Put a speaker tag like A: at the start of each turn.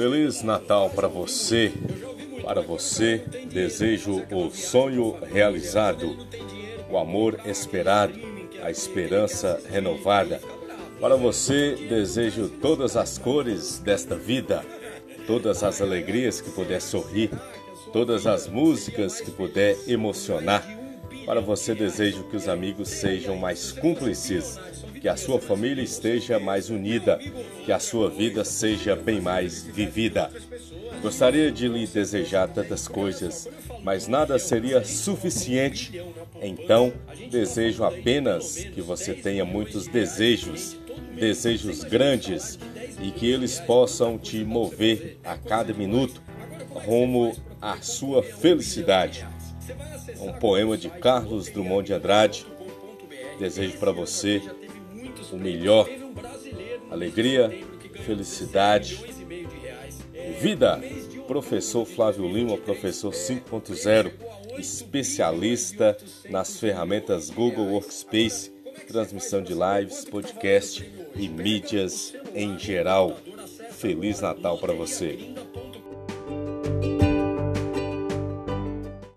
A: Feliz Natal para você. Para você, desejo o sonho realizado, o amor esperado, a esperança renovada. Para você, desejo todas as cores desta vida, todas as alegrias que puder sorrir, todas as músicas que puder emocionar. Para você, desejo que os amigos sejam mais cúmplices que a sua família esteja mais unida, que a sua vida seja bem mais vivida. Gostaria de lhe desejar tantas coisas, mas nada seria suficiente. Então, desejo apenas que você tenha muitos desejos, desejos grandes, e que eles possam te mover a cada minuto rumo à sua felicidade. Um poema de Carlos Drummond de Andrade. Desejo para você o melhor. Alegria, felicidade, vida. Professor Flávio Lima, professor 5.0, especialista nas ferramentas Google Workspace, transmissão de lives, podcast e mídias em geral. Feliz Natal para você.